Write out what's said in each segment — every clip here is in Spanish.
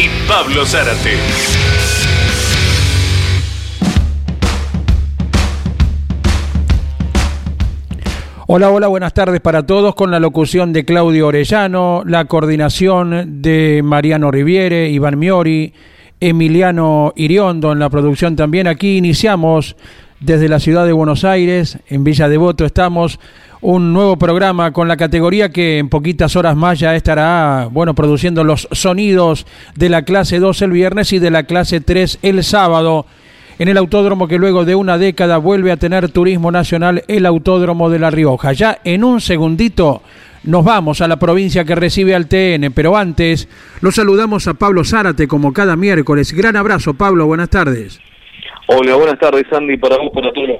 y Pablo Zárate. Hola, hola, buenas tardes para todos con la locución de Claudio Orellano, la coordinación de Mariano Riviere, Iván Miori, Emiliano Iriondo en la producción también. Aquí iniciamos desde la ciudad de Buenos Aires, en Villa Devoto estamos, un nuevo programa con la categoría que en poquitas horas más ya estará, bueno, produciendo los sonidos de la clase 2 el viernes y de la clase 3 el sábado en el autódromo que luego de una década vuelve a tener turismo nacional, el Autódromo de La Rioja. Ya en un segundito nos vamos a la provincia que recibe al TN, pero antes lo saludamos a Pablo Zárate como cada miércoles. Gran abrazo, Pablo, buenas tardes. Hola, buenas tardes, Andy, para vos, para todos los.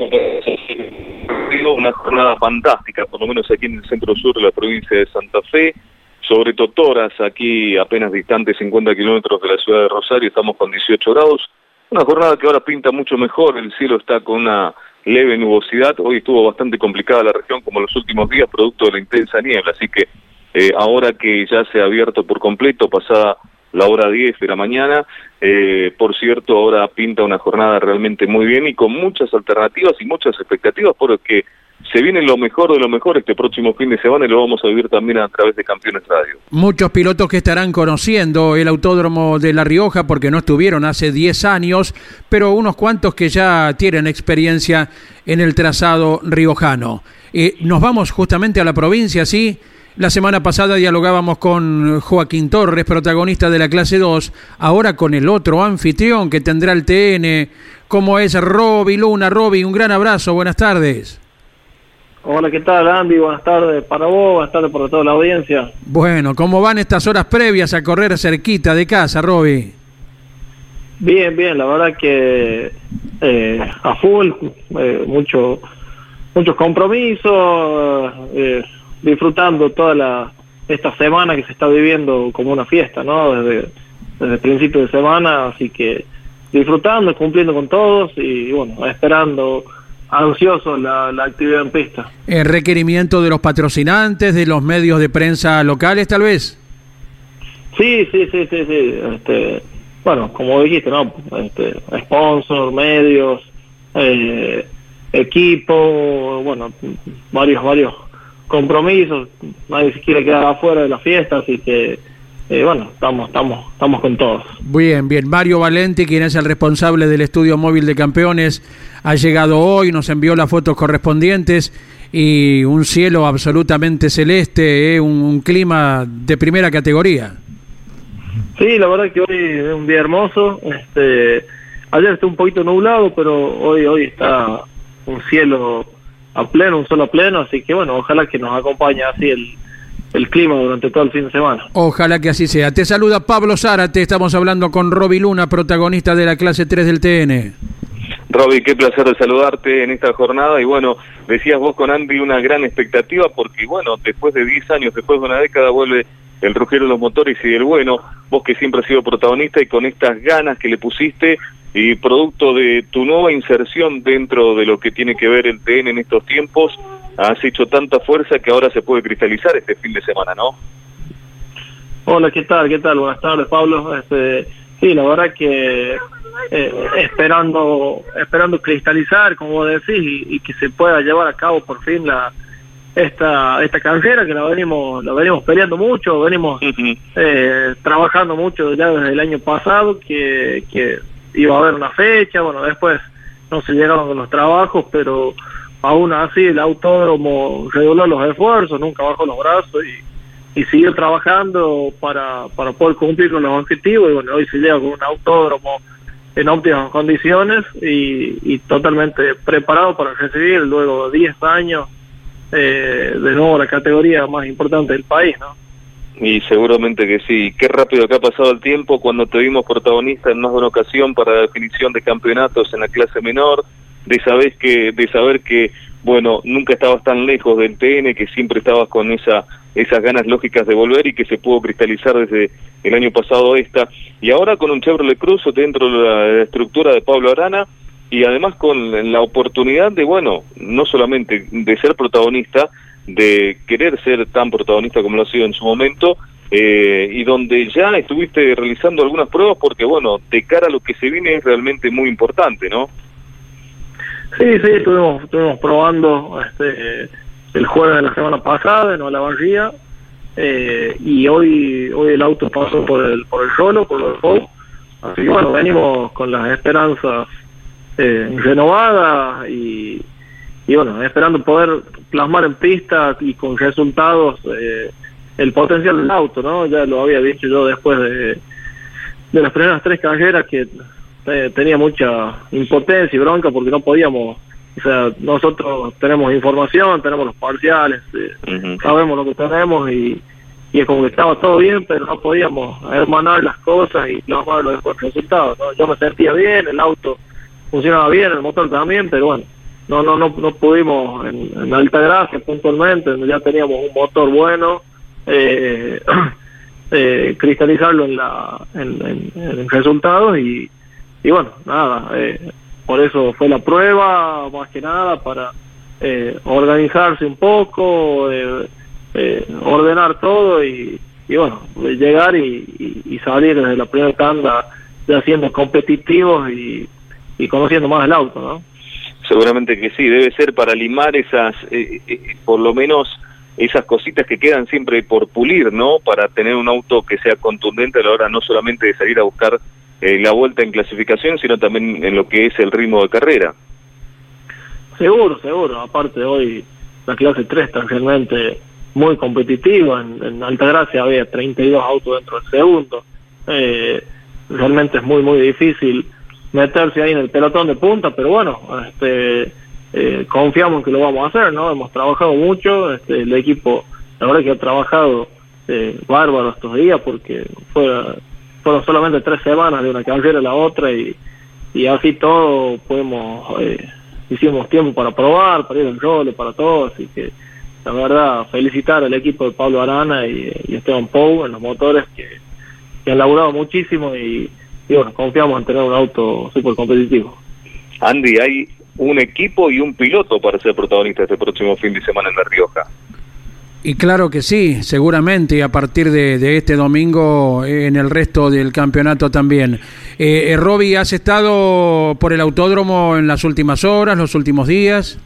Una jornada fantástica, por lo menos aquí en el centro sur de la provincia de Santa Fe sobre Totoras, aquí apenas distante 50 kilómetros de la ciudad de Rosario, estamos con 18 grados, una jornada que ahora pinta mucho mejor, el cielo está con una leve nubosidad, hoy estuvo bastante complicada la región como los últimos días, producto de la intensa niebla, así que eh, ahora que ya se ha abierto por completo, pasada la hora 10 de la mañana, eh, por cierto, ahora pinta una jornada realmente muy bien y con muchas alternativas y muchas expectativas porque se viene lo mejor de lo mejor este próximo fin de semana y lo vamos a vivir también a través de Campeones Radio. Muchos pilotos que estarán conociendo el Autódromo de La Rioja porque no estuvieron hace 10 años, pero unos cuantos que ya tienen experiencia en el trazado riojano. Eh, nos vamos justamente a la provincia, ¿sí? La semana pasada dialogábamos con Joaquín Torres, protagonista de la clase 2, ahora con el otro anfitrión que tendrá el TN, como es Roby Luna. Roby, un gran abrazo, buenas tardes. Hola, ¿qué tal, Andy? Buenas tardes para vos, buenas tardes para toda la audiencia. Bueno, ¿cómo van estas horas previas a correr cerquita de casa, Roby? Bien, bien, la verdad que eh, a full, eh, mucho, muchos compromisos, eh, disfrutando toda la, esta semana que se está viviendo como una fiesta, ¿no? Desde, desde el principio de semana, así que disfrutando, cumpliendo con todos y bueno, esperando ansioso la, la actividad en pista. ¿El requerimiento de los patrocinantes, de los medios de prensa locales, tal vez? Sí, sí, sí, sí, sí. Este, bueno, como dijiste, ¿no? Este, sponsor, medios, eh, equipo, bueno, varios, varios compromisos. Nadie se quiere quedar afuera de la fiesta, así que eh, bueno, estamos, estamos, estamos con todos. Bien, bien. Mario Valente, quien es el responsable del estudio móvil de campeones, ha llegado hoy, nos envió las fotos correspondientes y un cielo absolutamente celeste, eh, un, clima de primera categoría. Sí, la verdad que hoy es un día hermoso. Este, ayer estuvo un poquito nublado, pero hoy, hoy está un cielo a pleno, un sol a pleno, así que bueno, ojalá que nos acompañe así el, el clima durante todo el fin de semana. Ojalá que así sea. Te saluda Pablo Zárate, estamos hablando con Roby Luna, protagonista de la clase 3 del TN. Roby, qué placer de saludarte en esta jornada y bueno, decías vos con Andy una gran expectativa porque bueno, después de 10 años, después de una década vuelve el rugero de los motores y el bueno, vos que siempre has sido protagonista y con estas ganas que le pusiste y producto de tu nueva inserción dentro de lo que tiene que ver el TN en estos tiempos, has hecho tanta fuerza que ahora se puede cristalizar este fin de semana, ¿no? Hola, ¿qué tal? ¿Qué tal? Buenas tardes, Pablo. Este, sí, la verdad que eh, esperando esperando cristalizar, como vos decís, y, que se pueda llevar a cabo por fin la esta esta carrera que la venimos la venimos peleando mucho, venimos eh, trabajando mucho ya desde el año pasado que, que iba a haber una fecha, bueno, después no se llegaron los trabajos, pero aún así el autódromo redobló los esfuerzos, nunca bajó los brazos y, y siguió trabajando para, para poder cumplir con los objetivos y bueno, hoy se llega con un autódromo en óptimas condiciones y, y totalmente preparado para recibir luego de 10 años eh, de nuevo la categoría más importante del país, ¿no? Y seguramente que sí. Qué rápido que ha pasado el tiempo cuando te vimos protagonista en más de una ocasión para la definición de campeonatos en la clase menor, de saber que, de saber que, bueno, nunca estabas tan lejos del TN, que siempre estabas con esa, esas ganas lógicas de volver y que se pudo cristalizar desde el año pasado esta. Y ahora con un Chevrolet Cruz dentro de la estructura de Pablo Arana y además con la oportunidad de, bueno, no solamente de ser protagonista, de querer ser tan protagonista como lo ha sido en su momento, eh, y donde ya estuviste realizando algunas pruebas porque, bueno, de cara a lo que se viene es realmente muy importante, ¿no? Sí, sí, estuvimos, estuvimos probando este, el jueves de la semana pasada en Olavarría, eh, y hoy hoy el auto pasó por el por el solo, por el FOU, así que bueno, venimos con las esperanzas eh, renovadas y y bueno, esperando poder plasmar en pista y con resultados eh, el potencial del auto, ¿no? Ya lo había dicho yo después de, de las primeras tres carreras que eh, tenía mucha impotencia y bronca porque no podíamos, o sea, nosotros tenemos información, tenemos los parciales, eh, sabemos lo que tenemos y, y es como que estaba todo bien, pero no podíamos hermanar las cosas y plasmar los resultados, ¿no? Yo me sentía bien, el auto funcionaba bien, el motor también, pero bueno no no no no pudimos en, en Altagracia puntualmente ya teníamos un motor bueno eh, eh, cristalizarlo en la en, resultados y, y bueno nada eh, por eso fue la prueba más que nada para eh, organizarse un poco eh, ordenar todo y, y bueno llegar y, y, salir desde la primera tanda ya siendo competitivos y, y conociendo más el auto no Seguramente que sí, debe ser para limar esas, eh, eh, por lo menos esas cositas que quedan siempre por pulir, ¿no? Para tener un auto que sea contundente a la hora no solamente de salir a buscar eh, la vuelta en clasificación, sino también en lo que es el ritmo de carrera. Seguro, seguro. Aparte hoy la clase 3 está realmente muy competitiva. En, en Altagracia había 32 autos dentro del segundo. Eh, realmente es muy, muy difícil meterse ahí en el pelotón de punta, pero bueno, este, eh, confiamos que lo vamos a hacer, ¿no? Hemos trabajado mucho, este, el equipo, la verdad que ha trabajado eh, bárbaro estos días porque fueron solamente tres semanas de una carrera a la otra y, y así todo podemos, eh, hicimos tiempo para probar, para ir al rol, para todo, así que la verdad felicitar al equipo de Pablo Arana y, y Esteban Pou en los motores que, que han laburado muchísimo y y bueno, confiamos en tener un auto súper competitivo. Andy, hay un equipo y un piloto para ser protagonista este próximo fin de semana en La Rioja. Y claro que sí, seguramente, a partir de, este domingo en el resto del campeonato también. Eh, eh, Roby, ¿has estado por el autódromo en las últimas horas, los últimos días?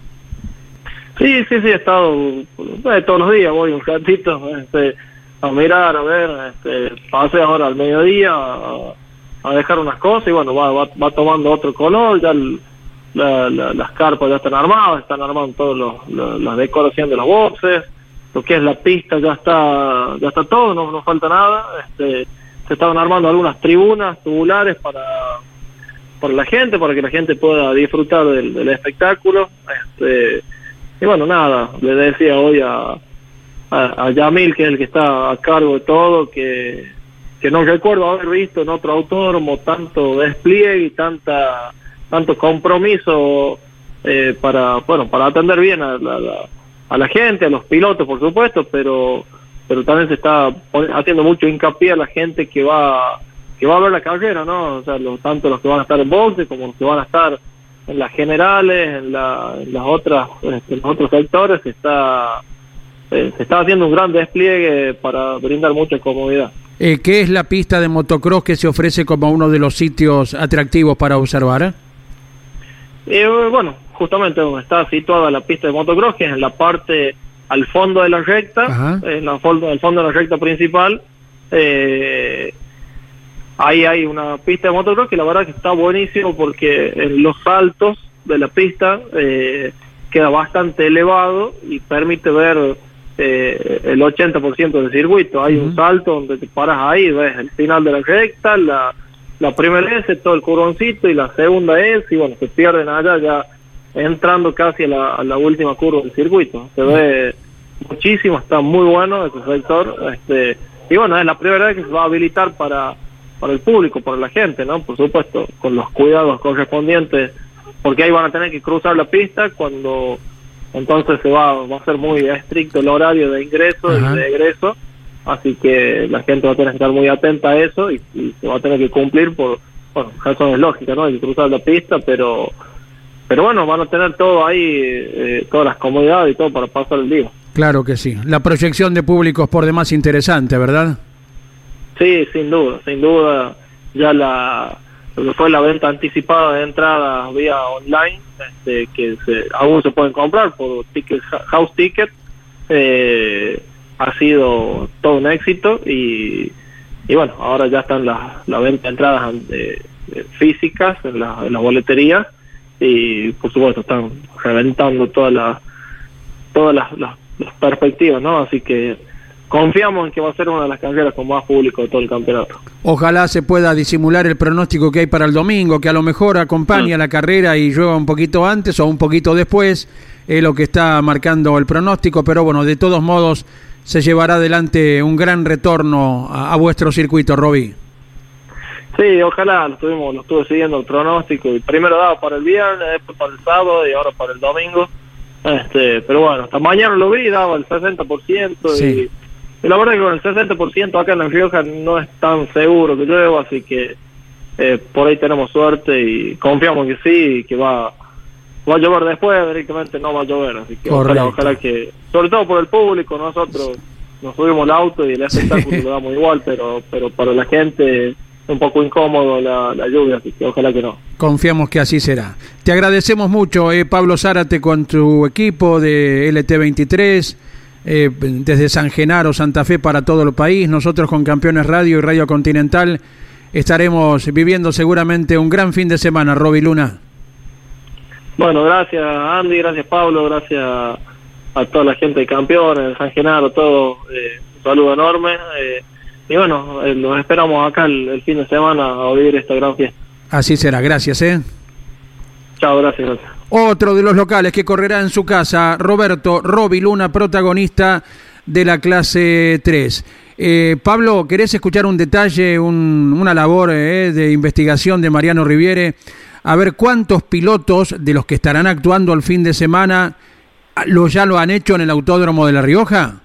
Sí, sí, sí, he estado eh, todos los días, voy un ratito este, a mirar, a ver, este, pasé ahora al mediodía, a dejar unas cosas y bueno, va, va, va tomando otro color, ya las carpas ya están armadas, están armando todos los, la decoración de los boxes, lo que es la pista ya está ya está todo, no, no falta nada, este, se estaban armando algunas tribunas tubulares para para la gente, para que la gente pueda disfrutar del, del espectáculo, este, y bueno, nada, le decía hoy a, a, a Yamil, que es el que está a cargo de todo, que que no recuerdo haber visto en otro autódromo tanto despliegue y tanta tanto compromiso eh, para bueno para atender bien a la, a la gente a los pilotos por supuesto pero pero también se está haciendo mucho hincapié a la gente que va que va a ver la carrera no o sea los, tanto los que van a estar en boxe como los que van a estar en las generales en, la, en las otras este, en los otros sectores se está eh, se está haciendo un gran despliegue para brindar mucha comodidad eh, ¿Qué es la pista de motocross que se ofrece como uno de los sitios atractivos para observar? Eh, bueno, justamente donde está situada la pista de motocross, que es en la parte al fondo de la recta, en la fondo, el fondo de la recta principal. Eh, ahí hay una pista de motocross que la verdad que está buenísimo porque en los saltos de la pista eh, queda bastante elevado y permite ver eh, el 80% del circuito. Hay un salto donde te paras ahí, ves el final de la recta, la, la primera es todo el curvoncito y la segunda es, y bueno, se pierden allá ya entrando casi a la, a la última curva del circuito. Se ve muchísimo, está muy bueno ese sector. Este, y bueno, es la primera vez que se va a habilitar para, para el público, para la gente, ¿no? Por supuesto, con los cuidados correspondientes, porque ahí van a tener que cruzar la pista cuando entonces se va, va a ser muy estricto el horario de ingreso y de egreso, así que la gente va a tener que estar muy atenta a eso y, se va a tener que cumplir por, bueno, razones lógicas, ¿no? Hay que cruzar la pista, pero pero bueno, van a tener todo ahí, eh, todas las comodidades y todo para pasar el día. Claro que sí. La proyección de públicos por demás interesante, ¿verdad? Sí, sin duda, sin duda. Ya la lo que fue la venta anticipada de entradas vía online, este, que se, aún se pueden comprar por ticket, house ticket, eh, ha sido todo un éxito y, y bueno, ahora ya están las la venta entradas físicas en la, en la boletería y por supuesto están reventando todas las todas las, las, perspectivas, ¿no? Así que confiamos en que va a ser una de las carreras con más público de todo el campeonato. Ojalá se pueda disimular el pronóstico que hay para el domingo, que a lo mejor acompaña mm. la carrera y llueva un poquito antes o un poquito después, es lo que está marcando el pronóstico, pero bueno, de todos modos se llevará adelante un gran retorno a, a vuestro circuito, Roby. Sí, ojalá, lo, tuvimos, lo estuve siguiendo el pronóstico y primero daba para el viernes, después para el sábado y ahora para el domingo. Este, pero bueno, hasta mañana lo vi, daba el 60% y, y, la verdad es que con el 60% acá en La Rioja no es tan seguro que llueva, así que eh, por ahí tenemos suerte y confiamos que sí, que va, va a llover después, directamente no va a llover, así que ojalá, ojalá, que, sobre todo por el público, nosotros nos subimos al auto y el espectáculo lo damos igual, pero, pero para la gente un poco incómodo la, lluvia, así que ojalá que no. Confiamos que así será. Te agradecemos mucho, eh, Pablo Zárate, con tu equipo de LT23, eh, desde San Genaro, Santa Fe, para todo el país. Nosotros con Campeones Radio y Radio Continental estaremos viviendo seguramente un gran fin de semana, Roby Luna. Bueno, gracias Andy, gracias Pablo, gracias a toda la gente de Campeones, San Genaro, todo. Eh, un saludo enorme. Eh, y bueno, eh, los esperamos acá el, fin de semana a oír esta gran fiesta. Así será, gracias, ¿eh? Chao, gracias, Otro de los locales que correrá en su casa, Roberto Robi Luna, protagonista de la clase 3. Eh, Pablo, ¿querés escuchar un detalle, una labor eh, de investigación de Mariano Riviere? A ver cuántos pilotos de los que estarán actuando el fin de semana lo, ya lo han hecho en el Autódromo de La Rioja.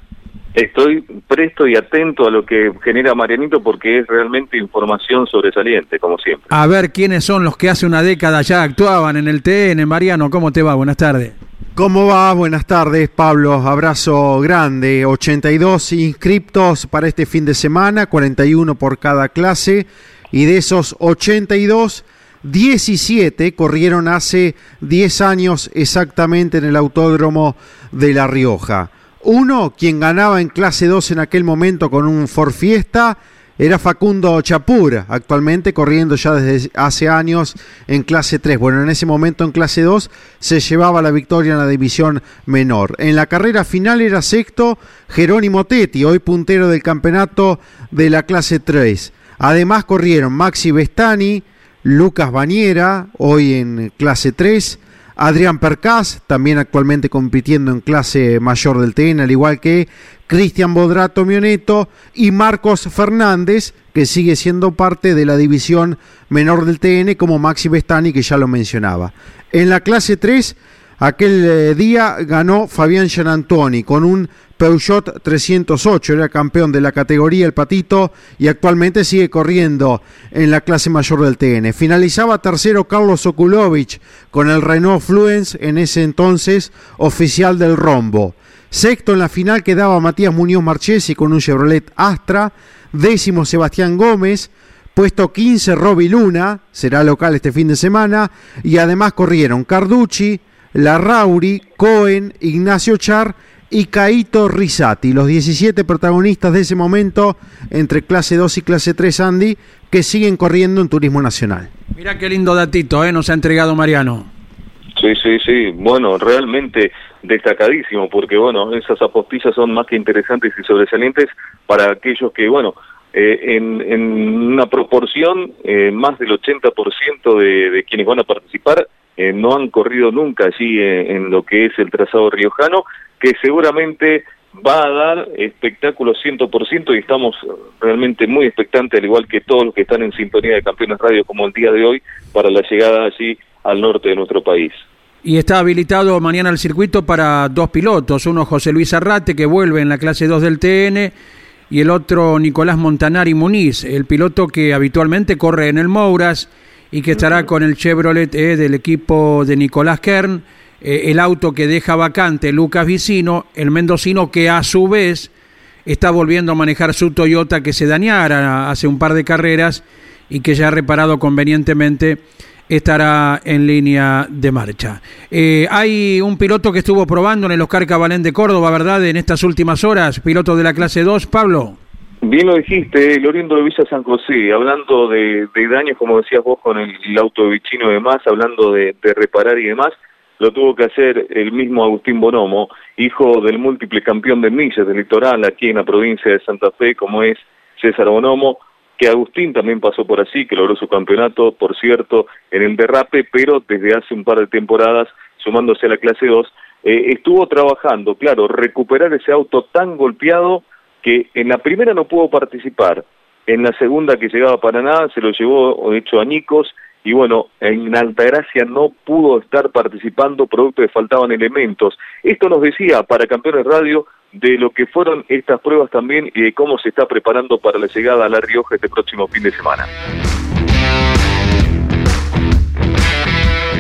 Estoy presto y atento a lo que genera Marianito porque es realmente información sobresaliente, como siempre. A ver quiénes son los que hace una década ya actuaban en el TN. Mariano, ¿cómo te va? Buenas tardes. ¿Cómo va? Buenas tardes, Pablo. Abrazo grande. 82 inscriptos para este fin de semana, 41 por cada clase. Y de esos 82, 17 corrieron hace 10 años exactamente en el Autódromo de La Rioja. Uno, quien ganaba en clase 2 en aquel momento con un Ford Fiesta, era Facundo Chapur, actualmente corriendo ya desde hace años en clase 3. Bueno, en ese momento en clase 2 se llevaba la victoria en la división menor. En la carrera final era sexto Jerónimo Tetti, hoy puntero del campeonato de la clase 3. Además corrieron Maxi Bestani, Lucas Bañera, hoy en clase 3, Adrián Percas, también actualmente compitiendo en clase mayor del TN, al igual que Cristian Bodrato Mioneto y Marcos Fernández, que sigue siendo parte de la división menor del TN, como Maxi Bestani, que ya lo mencionaba. En la clase 3, aquel eh, día ganó Fabián Gianantoni con un Peugeot 308, era campeón de la categoría El Patito y actualmente sigue corriendo en la clase mayor del TN. Finalizaba tercero Carlos Okulovich con el Renault Fluence, en ese entonces oficial del Rombo. Sexto en la final quedaba Matías Muñoz Marchesi con un Chevrolet Astra. Décimo Sebastián Gómez. Puesto 15 Roby Luna, será local este fin de semana. Y además corrieron Carducci, Larrauri, Cohen, Ignacio Char y Caito Risati, los 17 protagonistas de ese momento entre clase 2 y clase 3 Andy, que siguen corriendo en Turismo Nacional. Mira qué lindo datito ¿eh? nos ha entregado Mariano. Sí, sí, sí, bueno, realmente destacadísimo, porque bueno, esas apostillas son más que interesantes y sobresalientes para aquellos que, bueno, eh, en, en, una proporción, eh, más del 80% de, de quienes van a participar no han corrido nunca allí en, lo que es el trazado riojano que seguramente va a dar espectáculo 100% y estamos realmente muy expectantes, al igual que todos los que están en sintonía de Campeones Radio como el día de hoy, para la llegada allí al norte de nuestro país. Y está habilitado mañana el circuito para dos pilotos, uno José Luis Arrate que vuelve en la clase 2 del TN y el otro Nicolás Montanari Muniz, el piloto que habitualmente corre en el Mouras y que estará con el Chevrolet eh, del equipo de Nicolás Kern, eh, el auto que deja vacante Lucas Vicino, el mendocino que a su vez está volviendo a manejar su Toyota que se dañara hace un par de carreras y que ya ha reparado convenientemente estará en línea de marcha. Eh, hay un piloto que estuvo probando en el Oscar Cabalén de Córdoba, ¿verdad? En estas últimas horas, piloto de la clase 2, Pablo. Bien lo dijiste, Loriendo de Villa San José, hablando de, daños, como decías vos, con el, auto de Vicino y demás, hablando de, reparar y demás, lo tuvo que hacer el mismo Agustín Bonomo, hijo del múltiple campeón de millas del litoral aquí en la provincia de Santa Fe, como es César Bonomo, que Agustín también pasó por así, que logró su campeonato, por cierto, en el derrape, pero desde hace un par de temporadas, sumándose a la clase 2, eh, estuvo trabajando, claro, recuperar ese auto tan golpeado que en la primera no pudo participar, en la segunda que llegaba a Paraná se lo llevó hecho añicos y bueno, en Altagracia no pudo estar participando producto de faltaban elementos. Esto nos decía para Campeones Radio de lo que fueron estas pruebas también y de cómo se está preparando para la llegada a La Rioja este próximo fin de semana.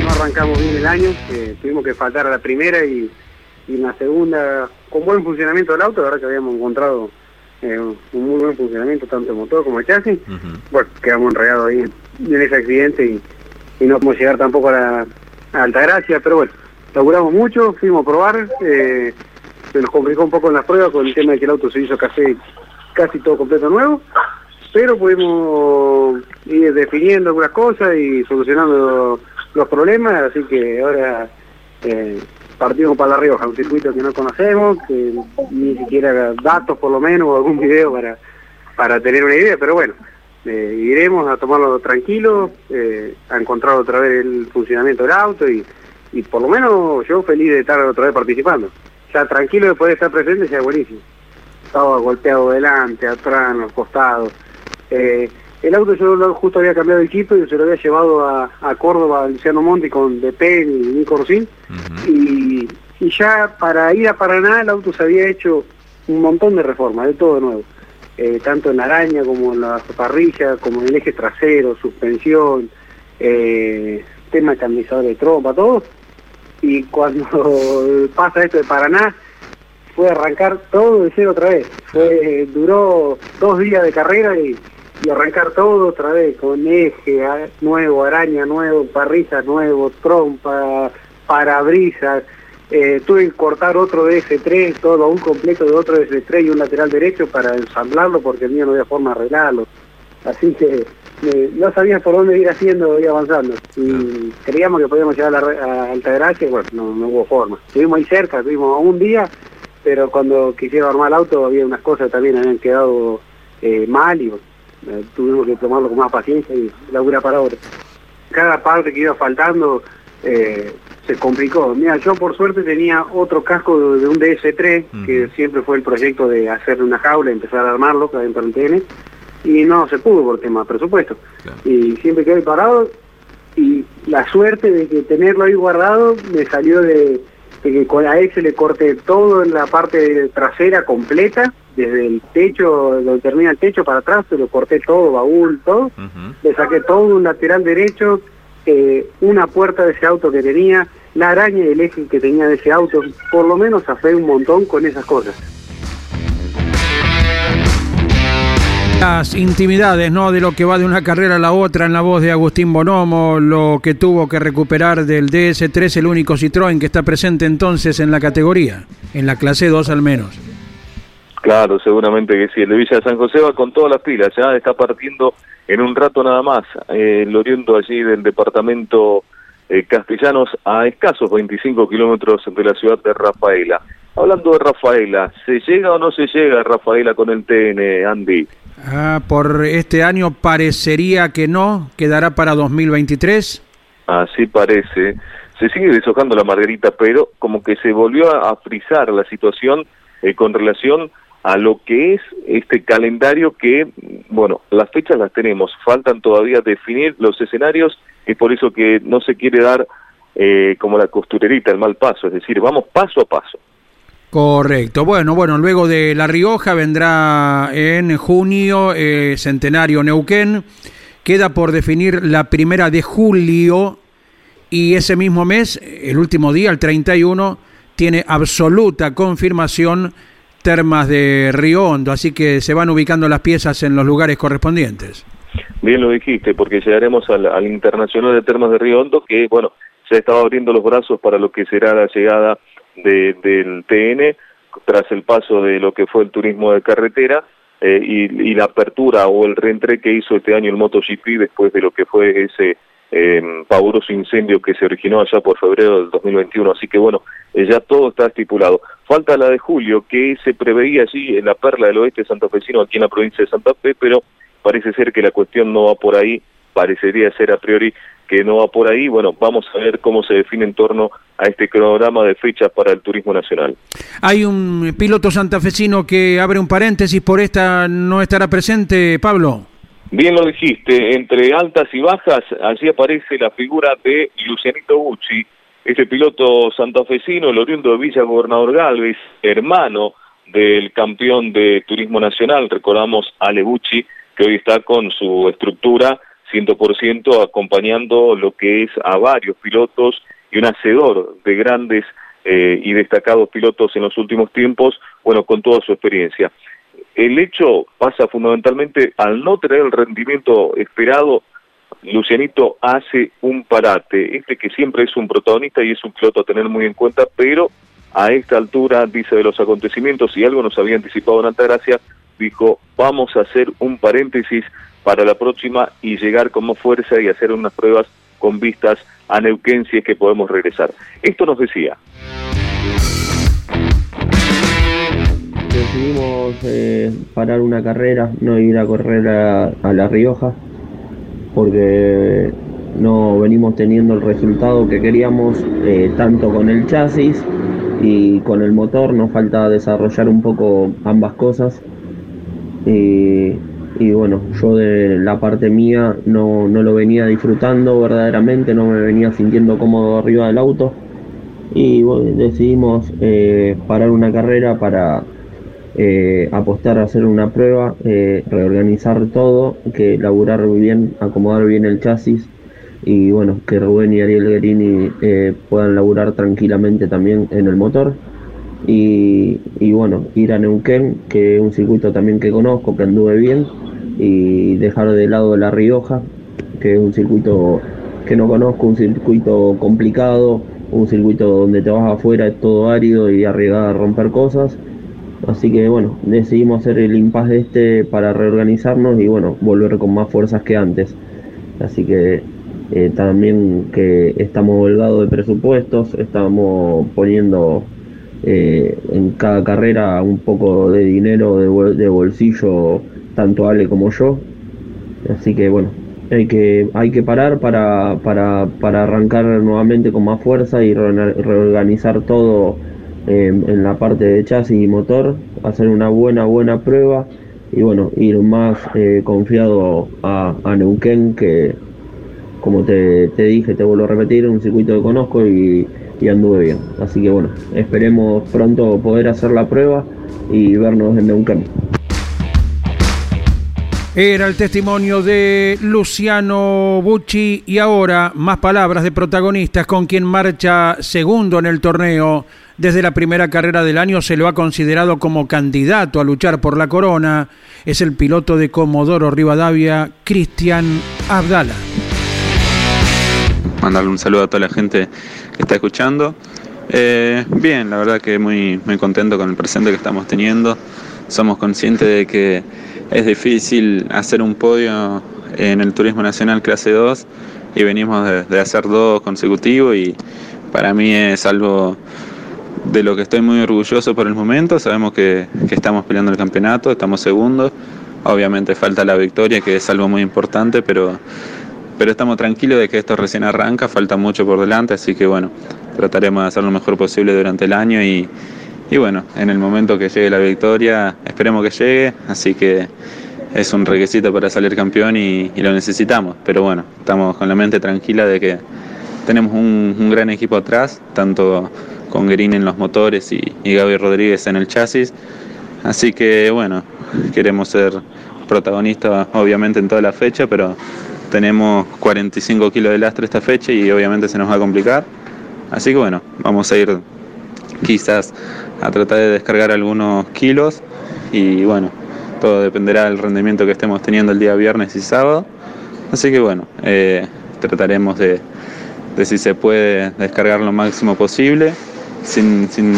No arrancamos bien el año, eh, tuvimos que faltar a la primera y, en la segunda, con buen funcionamiento del auto, la verdad que habíamos encontrado eh, un muy buen funcionamiento, tanto el motor como el chasis. Bueno, quedamos enredados ahí en, ese accidente y, no podemos llegar tampoco a, la, a Altagracia, pero bueno, laburamos mucho, fuimos a probar. Eh, se nos complicó un poco en las pruebas con el tema de que el auto se hizo casi, casi todo completo nuevo, pero pudimos ir definiendo algunas cosas y solucionando los problemas, así que ahora eh, partimos para La Rioja, un circuito que no conocemos, que ni siquiera datos por lo menos o algún video para, para tener una idea, pero bueno, eh, iremos a tomarlo tranquilo, eh, a encontrar otra vez el funcionamiento del auto y, y por lo menos yo feliz de estar otra vez participando ya tranquilo de poder estar presente sea buenísimo. Estaba golpeado delante, atrás, en los costados. Eh, el auto yo justo había cambiado de equipo y se lo había llevado a, Córdoba, a Luciano Monti con DP y Nico Rosín. y, ya para ir a Paraná el auto se había hecho un montón de reformas, de todo de nuevo. Eh, tanto en la araña como en la parrilla, como en el eje trasero, suspensión, eh, tema de de trompa, todo y cuando pasa esto de Paraná, fue arrancar todo de cero otra vez. Fue, duró dos días de carrera y, arrancar todo otra vez, con eje nuevo, araña nuevo, parrilla nuevo, trompa, parabrisas. Eh, tuve que cortar otro DS3, todo un completo de otro DS3 y un lateral derecho para ensamblarlo porque el mío no había forma de arreglarlo. Así que no sabías por dónde ir haciendo y avanzando. Y creíamos que podíamos llegar a, la, Altagracia y bueno, no, hubo forma. Estuvimos ahí cerca, estuvimos un día, pero cuando quisieron armar el auto había unas cosas que también habían quedado eh, mal y eh, tuvimos que tomarlo con más paciencia y laburar para ahora. Cada parte que iba faltando eh, se complicó. Mira, yo por suerte tenía otro casco de, un DS3, que siempre fue el proyecto de hacerle una jaula empezar a armarlo del TN y no se pudo por tema de presupuesto. Y siempre quedé parado y la suerte de que tenerlo ahí guardado me salió de, que con la se le corté todo en la parte trasera completa, desde el techo, donde termina el techo para atrás, se lo corté todo, baúl, todo. Le saqué todo un lateral derecho, eh, una puerta de ese auto que tenía, la araña y el eje que tenía de ese auto. Por lo menos afé un montón con esas cosas. Las intimidades, ¿no? De lo que va de una carrera a la otra en la voz de Agustín Bonomo, lo que tuvo que recuperar del DS3, el único Citroën que está presente entonces en la categoría, en la clase 2 al menos. Claro, seguramente que sí. El de Villa de San José va con todas las pilas, ya está partiendo en un rato nada más, eh, el oriento allí del departamento eh, Castellanos a escasos 25 kilómetros de la ciudad de Rafaela. Hablando de Rafaela, ¿se llega o no se llega a Rafaela con el TN, Andy? Ah, por este año parecería que no, quedará para 2023. Así parece. Se sigue deshojando la margarita, pero como que se volvió a frizar la situación eh, con relación a lo que es este calendario que, bueno, las fechas las tenemos, faltan todavía definir los escenarios, es por eso que no se quiere dar eh, como la costurerita, el mal paso, es decir, vamos paso a paso. Correcto. Bueno, bueno, luego de La Rioja vendrá en junio eh, Centenario Neuquén. Queda por definir la primera de julio y ese mismo mes, el último día, el 31, tiene absoluta confirmación Termas de Río Hondo, así que se van ubicando las piezas en los lugares correspondientes. Bien lo dijiste, porque llegaremos al, al Internacional de Termas de Río Hondo, que, bueno, se estaba abriendo los brazos para lo que será la llegada de, del TN tras el paso de lo que fue el turismo de carretera eh, y, la apertura o el reentré que hizo este año el MotoGP después de lo que fue ese eh, pavoroso incendio que se originó allá por febrero del 2021. Así que bueno, eh, ya todo está estipulado. Falta la de julio, que se preveía allí en la perla del oeste santafesino, aquí en la provincia de Santa Fe, pero parece ser que la cuestión no va por ahí, parecería ser a priori que no va por ahí. Bueno, vamos a ver cómo se define en torno a este cronograma de fechas para el turismo nacional. Hay un piloto santafesino que abre un paréntesis, por esta no estará presente, Pablo. Bien lo dijiste, entre altas y bajas, allí aparece la figura de Lucianito Bucci, ese piloto santafesino, el oriundo de Villa Gobernador Galvez, hermano del campeón de turismo nacional, recordamos Ale Bucci, que hoy está con su estructura 100% acompañando lo que es a varios pilotos y un hacedor de grandes eh, y destacados pilotos en los últimos tiempos, bueno, con toda su experiencia. El hecho pasa fundamentalmente al no tener el rendimiento esperado, Lucianito hace un parate, este que siempre es un protagonista y es un piloto a tener muy en cuenta, pero a esta altura, dice de los acontecimientos, y algo nos había anticipado en Altagracia, dijo, vamos a hacer un paréntesis para la próxima y llegar con más fuerza y hacer unas pruebas con vistas a Neuquén si es que podemos regresar. Esto nos decía. Decidimos eh, parar una carrera, no ir a correr a, La Rioja, porque no venimos teniendo el resultado que queríamos, eh, tanto con el chasis y con el motor, nos falta desarrollar un poco ambas cosas. Y bueno, yo de la parte mía no, lo venía disfrutando verdaderamente, no me venía sintiendo cómodo arriba del auto y decidimos eh, parar una carrera para eh, apostar a hacer una prueba, eh, reorganizar todo, que laburar bien, acomodar bien el chasis y bueno, que Rubén y Ariel Guerini puedan laburar tranquilamente también en el motor. Y, y, bueno, ir a Neuquén, que es un circuito también que conozco, que anduve bien, y dejar de lado La Rioja, que es un circuito que no conozco, un circuito complicado, un circuito donde te vas afuera, es todo árido y arriesgar a romper cosas. Así que bueno, decidimos hacer el impasse este para reorganizarnos y bueno, volver con más fuerzas que antes. Así que eh, también que estamos holgados de presupuestos, estamos poniendo eh, en cada carrera un poco de dinero de bolsillo tanto Ale como yo. Así que bueno, hay que, hay que parar para, para, para arrancar nuevamente con más fuerza y reorganizar todo en la parte de chasis y motor, hacer una buena, buena prueba y bueno, ir más eh, confiado a, a, Neuquén que como te, te, dije, te vuelvo a repetir, un circuito que conozco y, y anduve bien. Así que bueno, esperemos pronto poder hacer la prueba y vernos en Neuquén. Era el testimonio de Luciano Bucci y ahora más palabras de protagonistas con quien marcha segundo en el torneo. Desde la primera carrera del año se lo ha considerado como candidato a luchar por la corona. Es el piloto de Comodoro Rivadavia, Cristian Abdala. Mandarle un saludo a toda la gente que está escuchando. Eh, bien, la verdad que muy, muy contento con el presente que estamos teniendo. Somos conscientes de que es difícil hacer un podio en el Turismo Nacional clase 2 y venimos de, hacer dos consecutivos y para mí es algo de lo que estoy muy orgulloso por el momento. Sabemos que, estamos peleando el campeonato, estamos segundos. Obviamente falta la victoria, que es algo muy importante, pero, pero estamos tranquilos de que esto recién arranca, falta mucho por delante, así que bueno, trataremos de hacer lo mejor posible durante el año y, y bueno, en el momento que llegue la victoria, esperemos que llegue, así que es un requisito para salir campeón y, lo necesitamos. Pero bueno, estamos con la mente tranquila de que tenemos un, gran equipo atrás, tanto con Guerín en los motores y, y Gaby Rodríguez en el chasis. Así que bueno, queremos ser protagonistas obviamente en toda la fecha, pero tenemos 45 kilos de lastre esta fecha y obviamente se nos va a complicar. Así que bueno, vamos a ir quizás a tratar de descargar algunos kilos y bueno, todo dependerá del rendimiento que estemos teniendo el día viernes y sábado. Así que bueno, eh, trataremos de, si se puede descargar lo máximo posible sin, sin,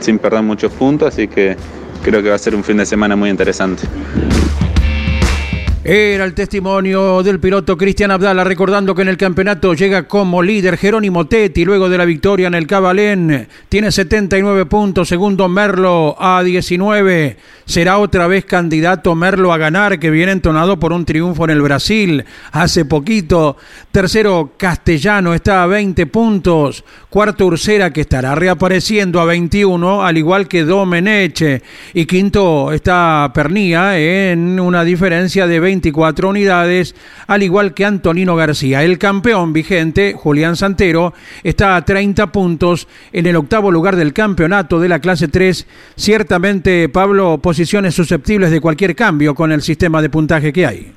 sin perder muchos puntos, así que creo que va a ser un fin de semana muy interesante. Era el testimonio del piloto Cristian Abdala, recordando que en el campeonato llega como líder Jerónimo Tetti, luego de la victoria en el Cabalén. Tiene 79 puntos, segundo Merlo a 19. Será otra vez candidato Merlo a ganar, que viene entonado por un triunfo en el Brasil hace poquito. Tercero Castellano está a 20 puntos. Cuarto Ursera, que estará reapareciendo a 21, al igual que Domeneche. Y quinto está Pernía en una diferencia de 20 24 unidades, al igual que Antonino García. El campeón vigente, Julián Santero, está a 30 puntos en el octavo lugar del campeonato de la clase 3. Ciertamente, Pablo, posiciones susceptibles de cualquier cambio con el sistema de puntaje que hay.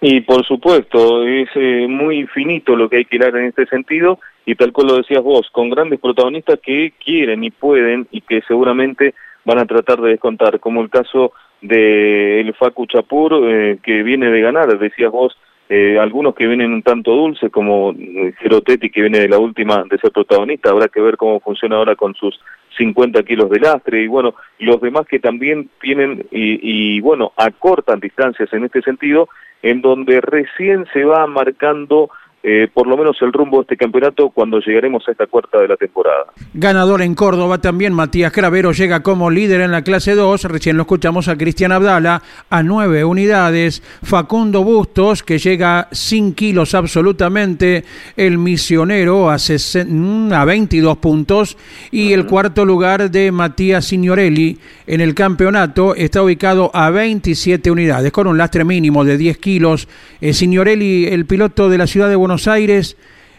Y por supuesto, es eh, muy infinito lo que hay que dar en este sentido y tal cual lo decías vos, con grandes protagonistas que quieren y pueden y que seguramente van a tratar de descontar, como el caso del el Facu Chapur, eh, que viene de ganar, decías vos, eh, algunos que vienen un tanto dulces, como Gerotetti, que viene de la última de ser protagonista, habrá que ver cómo funciona ahora con sus 50 kilos de lastre, y bueno, los demás que también tienen, y, y bueno, acortan distancias en este sentido, en donde recién se va marcando eh, por lo menos el rumbo de este campeonato cuando llegaremos a esta cuarta de la temporada. Ganador en Córdoba también, Matías Cravero llega como líder en la clase 2, recién lo escuchamos a Cristian Abdala, a nueve unidades, Facundo Bustos, que llega sin kilos absolutamente, el misionero a, mm, a 22 puntos, y el cuarto lugar de Matías Signorelli en el campeonato está ubicado a 27 unidades, con un lastre mínimo de 10 kilos. Eh, Signorelli, el piloto de la ciudad de Buenos Aires,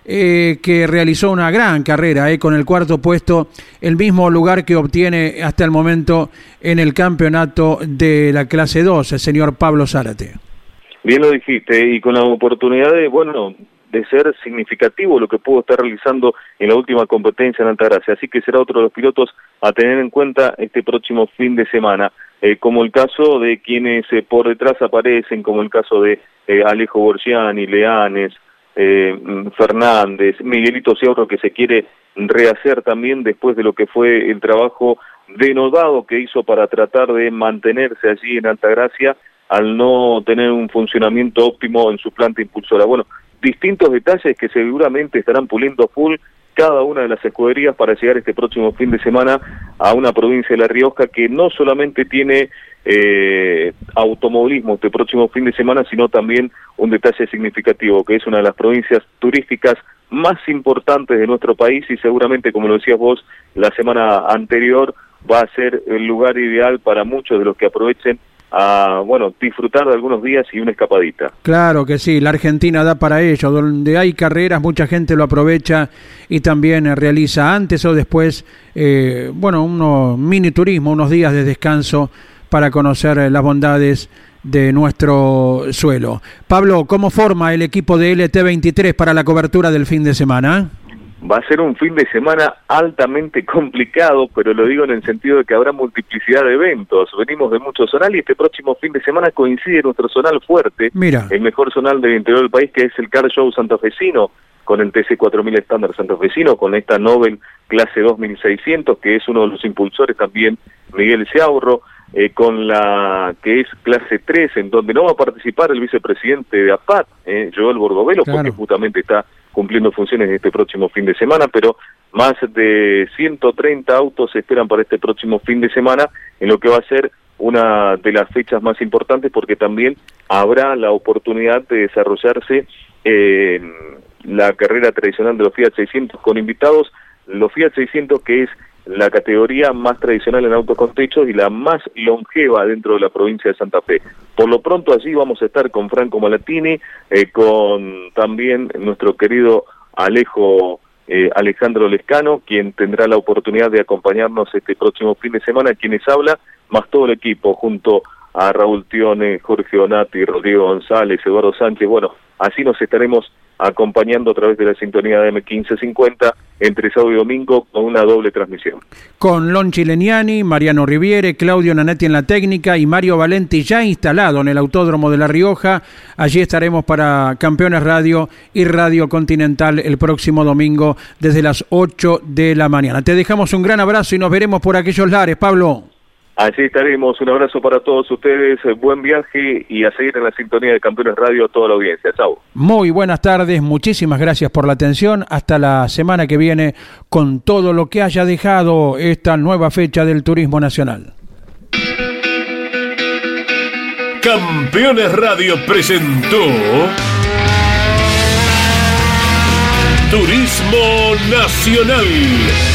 eh, que realizó una gran carrera eh, con el cuarto puesto, el mismo lugar que obtiene hasta el momento en el campeonato de la clase 2, el señor Pablo Zárate. Bien lo dijiste, y con la oportunidad de, bueno, de ser significativo lo que pudo estar realizando en la última competencia en Altagracia. Así que será otro de los pilotos a tener en cuenta este próximo fin de semana, eh, como el caso de quienes por detrás aparecen, como el caso de Alejo Borgiani, Leanes, eh, Fernández, Miguelito Ciaurro que se quiere rehacer también después de lo que fue el trabajo denodado que hizo para tratar de mantenerse allí en Altagracia al no tener un funcionamiento óptimo en su planta impulsora. Bueno, distintos detalles que seguramente estarán puliendo full cada una de las escuderías para llegar este próximo fin de semana a una provincia de La Rioja que no solamente tiene eh, automovilismo este próximo fin de semana, sino también un detalle significativo, que es una de las provincias turísticas más importantes de nuestro país y seguramente, como lo decías vos, la semana anterior va a ser el lugar ideal para muchos de los que aprovechen a bueno disfrutar de algunos días y una escapadita. Claro que sí, la Argentina da para ello, donde hay carreras mucha gente lo aprovecha y también realiza antes o después, eh, bueno, unos mini turismo, unos días de descanso para conocer las bondades de nuestro suelo. Pablo, ¿cómo forma el equipo de LT23 para la cobertura del fin de semana? Va a ser un fin de semana altamente complicado, pero lo digo en el sentido de que habrá multiplicidad de eventos. Venimos de mucho zonal y este próximo fin de semana coincide nuestro zonal fuerte, Mira. el mejor zonal del interior del país, que es el Car Show santafesino, con el TC 4000 estándar santafesino, con esta Nobel clase 2600, que es uno de los impulsores también, Miguel Ciaurro, eh, con la que es clase 3, en donde no va a participar el vicepresidente de APAT, eh, Joel Borgovelo, porque justamente está cumpliendo funciones este próximo fin de semana, pero más de 130 autos se esperan para este próximo fin de semana, en lo que va a ser una de las fechas más importantes porque también habrá la oportunidad de desarrollarse eh, la carrera tradicional de los Fiat 600 con invitados, los Fiat 600 que es la categoría más tradicional en autos con techos y la más longeva dentro de la provincia de Santa Fe. Por lo pronto allí vamos a estar con Franco Malatini, eh, con también nuestro querido Alejo eh, Alejandro Lescano, quien tendrá la oportunidad de acompañarnos este próximo fin de semana, quienes habla, más todo el equipo, junto a Raúl Tione, Jorge Onati, Rodrigo González, Eduardo Sánchez, bueno, así nos estaremos acompañando a través de la sintonía de M1550 entre sábado y domingo con una doble transmisión. Con Lon Chileniani, Mariano Riviere, Claudio Nanetti en la técnica y Mario Valenti ya instalado en el Autódromo de La Rioja. Allí estaremos para Campeones Radio y Radio Continental el próximo domingo desde las 8 de la mañana. Te dejamos un gran abrazo y nos veremos por aquellos lares, Pablo. Allí estaremos. Un abrazo para todos ustedes. Buen viaje y a seguir en la sintonía de Campeones Radio a toda la audiencia. Chao. Muy buenas tardes. Muchísimas gracias por la atención. Hasta la semana que viene con todo lo que haya dejado esta nueva fecha del Turismo Nacional. Campeones Radio presentó Turismo Nacional